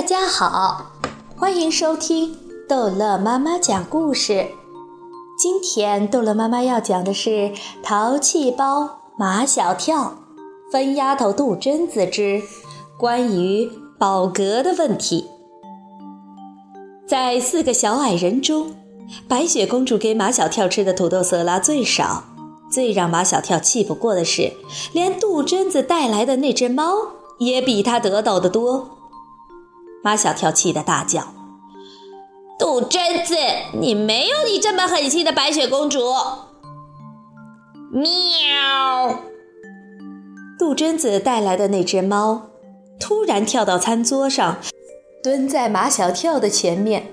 大家好，欢迎收听逗乐妈妈讲故事。今天逗乐妈妈要讲的是《淘气包马小跳》，分丫头杜真子之关于饱嗝的问题。在四个小矮人中，白雪公主给马小跳吃的土豆色拉最少。最让马小跳气不过的是，连杜真子带来的那只猫也比他得到的多。马小跳气得大叫：“杜真子，你没有你这么狠心的白雪公主！”喵！杜真子带来的那只猫突然跳到餐桌上，蹲在马小跳的前面。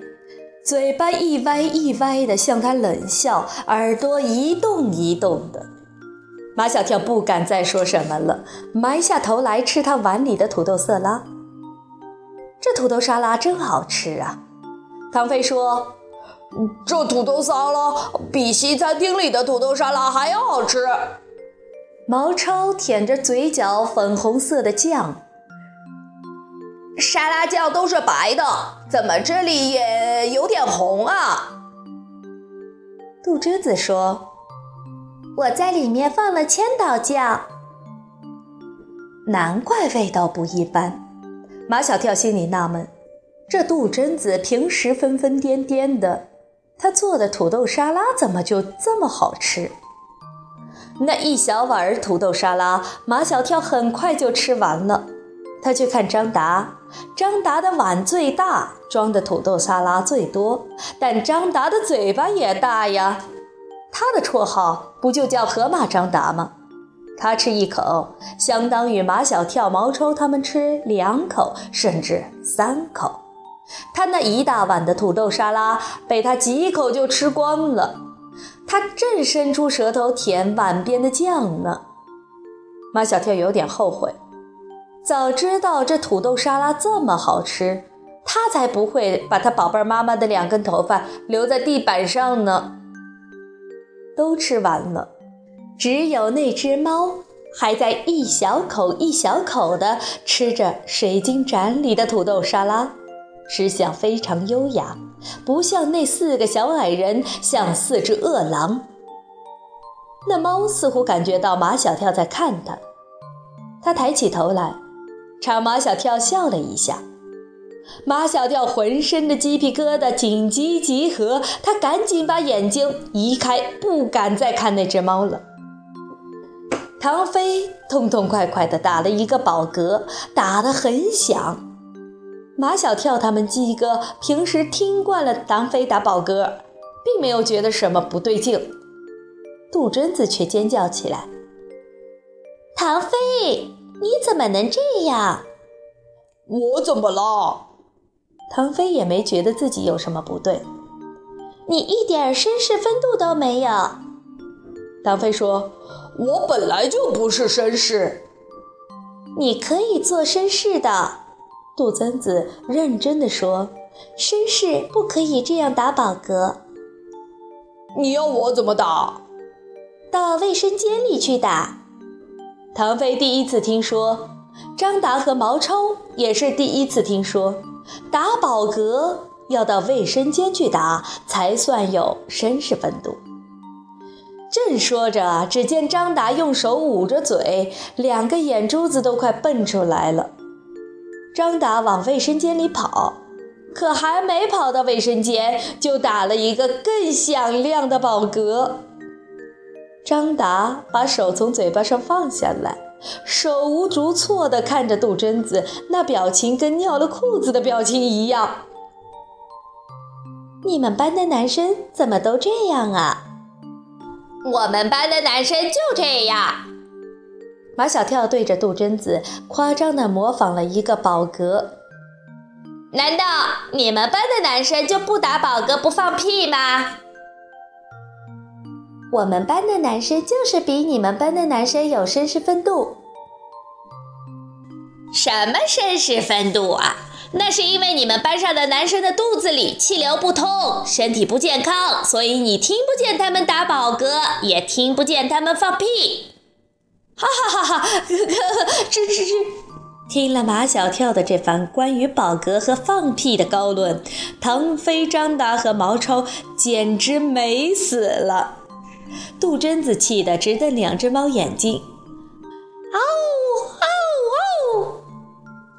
嘴巴一歪一歪的向他冷笑，耳朵一动一动的。马小跳不敢再说什么了，埋下头来吃他碗里的土豆色拉。这土豆沙拉真好吃啊！唐飞说：“这土豆沙拉比西餐厅里的土豆沙拉还要好吃。”毛超舔着嘴角粉红色的酱。沙拉酱都是白的，怎么这里也有点红啊？杜鹃子说：“我在里面放了千岛酱，难怪味道不一般。”马小跳心里纳闷：这杜真子平时疯疯癫癫的，他做的土豆沙拉怎么就这么好吃？那一小碗土豆沙拉，马小跳很快就吃完了。他去看张达。张达的碗最大，装的土豆沙拉最多，但张达的嘴巴也大呀。他的绰号不就叫河马张达吗？他吃一口，相当于马小跳、毛抽他们吃两口，甚至三口。他那一大碗的土豆沙拉被他几口就吃光了，他正伸出舌头舔碗边的酱呢。马小跳有点后悔。早知道这土豆沙拉这么好吃，他才不会把他宝贝妈妈的两根头发留在地板上呢。都吃完了，只有那只猫还在一小口一小口地吃着水晶盏里的土豆沙拉，吃相非常优雅，不像那四个小矮人像四只饿狼。那猫似乎感觉到马小跳在看它，它抬起头来。朝马小跳笑了一下，马小跳浑身的鸡皮疙瘩紧急集合，他赶紧把眼睛移开，不敢再看那只猫了。唐飞痛痛快快地打了一个饱嗝，打得很响。马小跳他们几个平时听惯了唐飞打饱嗝，并没有觉得什么不对劲。杜真子却尖叫起来：“唐飞！”你怎么能这样？我怎么了？唐飞也没觉得自己有什么不对。你一点绅士风度都没有。唐飞说：“我本来就不是绅士。”你可以做绅士的。杜曾子认真的说：“绅士不可以这样打饱嗝。”你要我怎么打？到卫生间里去打。唐飞第一次听说，张达和毛超也是第一次听说，打饱嗝要到卫生间去打才算有绅士风度。正说着，只见张达用手捂着嘴，两个眼珠子都快蹦出来了。张达往卫生间里跑，可还没跑到卫生间，就打了一个更响亮的饱嗝。张达把手从嘴巴上放下来，手无足措地看着杜真子，那表情跟尿了裤子的表情一样。你们班的男生怎么都这样啊？我们班的男生就这样。马小跳对着杜真子夸张地模仿了一个饱嗝。难道你们班的男生就不打饱嗝不放屁吗？我们班的男生就是比你们班的男生有绅士风度。什么绅士风度啊？那是因为你们班上的男生的肚子里气流不通，身体不健康，所以你听不见他们打饱嗝，也听不见他们放屁。哈哈哈哈！这这这！听了马小跳的这番关于饱嗝和放屁的高论，腾飞、张达和毛超简直美死了。杜真子气得直瞪两只猫眼睛，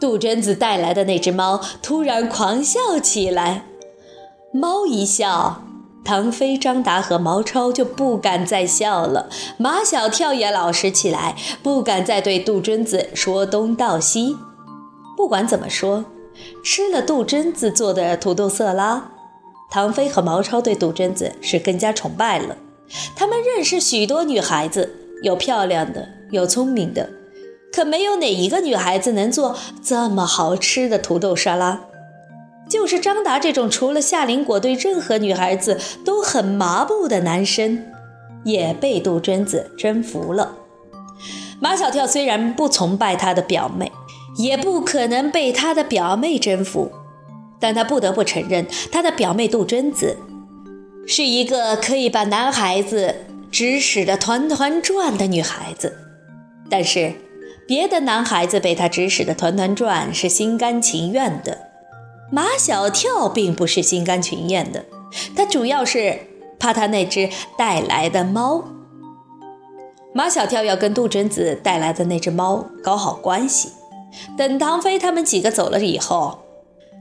杜真子带来的那只猫突然狂笑起来，猫一笑。唐飞、张达和毛超就不敢再笑了，马小跳也老实起来，不敢再对杜真子说东道西。不管怎么说，吃了杜真子做的土豆色拉，唐飞和毛超对杜真子是更加崇拜了。他们认识许多女孩子，有漂亮的，有聪明的，可没有哪一个女孩子能做这么好吃的土豆沙拉。就是张达这种除了夏林果对任何女孩子都很麻木的男生，也被杜真子征服了。马小跳虽然不崇拜他的表妹，也不可能被他的表妹征服，但他不得不承认，他的表妹杜真子是一个可以把男孩子指使得团团转的女孩子。但是，别的男孩子被他指使的团团转是心甘情愿的。马小跳并不是心甘情愿的，他主要是怕他那只带来的猫。马小跳要跟杜真子带来的那只猫搞好关系。等唐飞他们几个走了以后，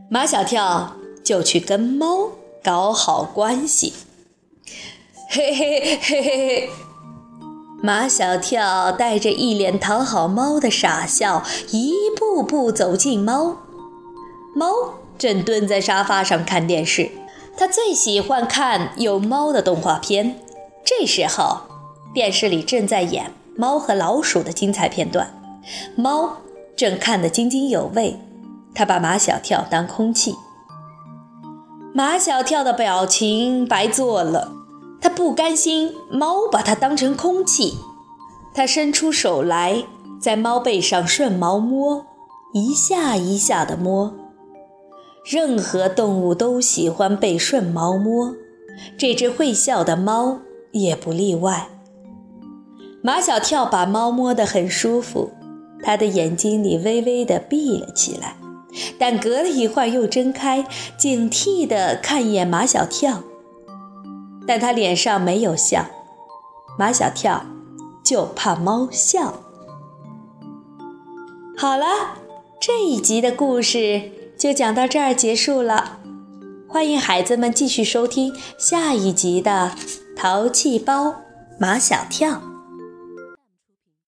马小跳就去跟猫搞好关系。嘿嘿嘿嘿嘿！马小跳带着一脸讨好猫的傻笑，一步步走近猫。猫。正蹲在沙发上看电视，他最喜欢看有猫的动画片。这时候，电视里正在演猫和老鼠的精彩片段，猫正看得津津有味。他把马小跳当空气，马小跳的表情白做了，他不甘心猫把他当成空气，他伸出手来，在猫背上顺毛摸，一下一下的摸。任何动物都喜欢被顺毛摸，这只会笑的猫也不例外。马小跳把猫摸得很舒服，他的眼睛里微微地闭了起来，但隔了一会儿又睁开，警惕地看一眼马小跳，但他脸上没有笑。马小跳就怕猫笑。好了，这一集的故事。就讲到这儿结束了，欢迎孩子们继续收听下一集的《淘气包马小跳》。